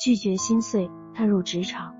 拒绝心碎，踏入职场。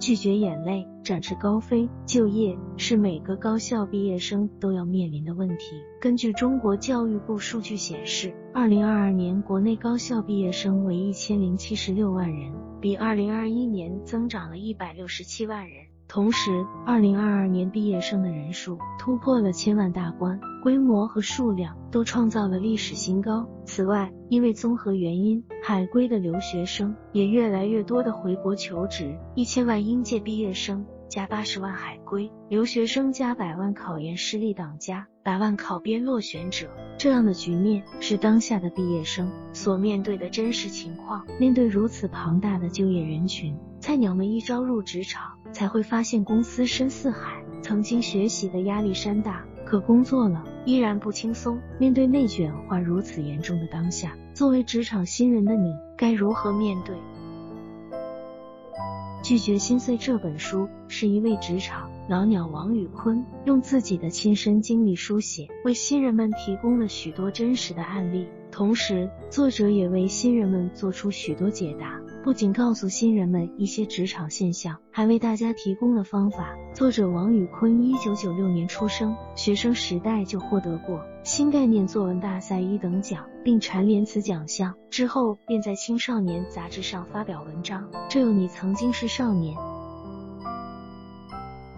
拒绝眼泪，展翅高飞。就业是每个高校毕业生都要面临的问题。根据中国教育部数据显示，二零二二年国内高校毕业生为一千零七十六万人，比二零二一年增长了一百六十七万人。同时，二零二二年毕业生的人数突破了千万大关，规模和数量都创造了历史新高。此外，因为综合原因，海归的留学生也越来越多的回国求职，一千万应届毕业生加八十万海归留学生加百万考研失利党加百万考编落选者，这样的局面是当下的毕业生所面对的真实情况。面对如此庞大的就业人群，菜鸟们一招入职场。才会发现公司深似海，曾经学习的压力山大，可工作了依然不轻松。面对内卷化如此严重的当下，作为职场新人的你该如何面对？拒绝心碎这本书是一位职场老鸟王宇坤用自己的亲身经历书写，为新人们提供了许多真实的案例。同时，作者也为新人们做出许多解答，不仅告诉新人们一些职场现象，还为大家提供了方法。作者王宇坤，一九九六年出生，学生时代就获得过新概念作文大赛一等奖，并蝉联此奖项。之后便在青少年杂志上发表文章。这有你曾经是少年，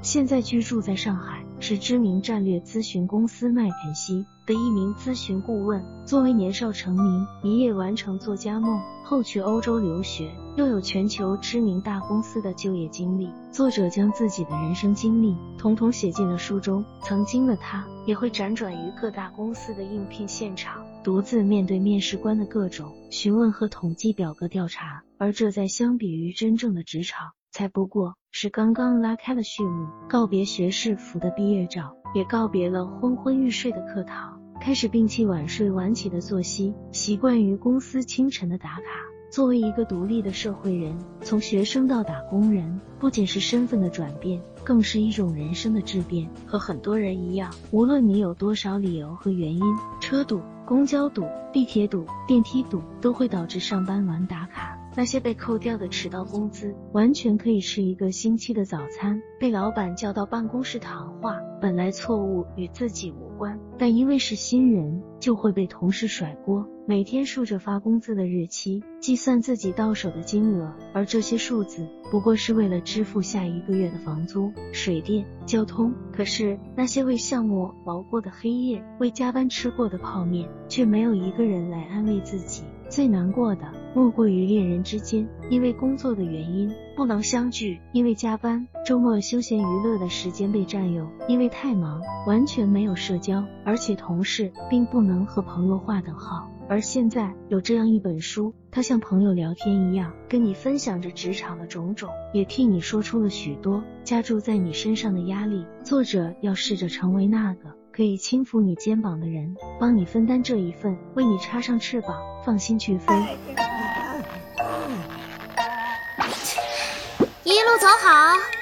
现在居住在上海，是知名战略咨询公司麦肯锡。的一名咨询顾问，作为年少成名，一夜完成作家梦，后去欧洲留学，又有全球知名大公司的就业经历。作者将自己的人生经历统统写进了书中。曾经的他，也会辗转于各大公司的应聘现场，独自面对面试官的各种询问和统计表格调查。而这在相比于真正的职场，才不过是刚刚拉开了序幕，告别学士服的毕业照。也告别了昏昏欲睡的课堂，开始摒弃晚睡晚起的作息，习惯于公司清晨的打卡。作为一个独立的社会人，从学生到打工人，不仅是身份的转变，更是一种人生的质变。和很多人一样，无论你有多少理由和原因，车堵、公交堵、地铁堵、电梯堵，都会导致上班晚打卡。那些被扣掉的迟到工资，完全可以吃一个星期的早餐；被老板叫到办公室谈话，本来错误与自己无关，但因为是新人，就会被同事甩锅。每天数着发工资的日期，计算自己到手的金额，而这些数字不过是为了支付下一个月的房租、水电、交通。可是那些为项目熬过的黑夜，为加班吃过的泡面，却没有一个人来安慰自己。最难过的莫过于恋人之间，因为工作的原因不能相聚，因为加班，周末休闲娱乐的时间被占用，因为太忙，完全没有社交，而且同事并不能能和朋友划等号。而现在有这样一本书，它像朋友聊天一样，跟你分享着职场的种种，也替你说出了许多加注在你身上的压力。作者要试着成为那个。可以轻抚你肩膀的人，帮你分担这一份，为你插上翅膀，放心去飞。一路走好。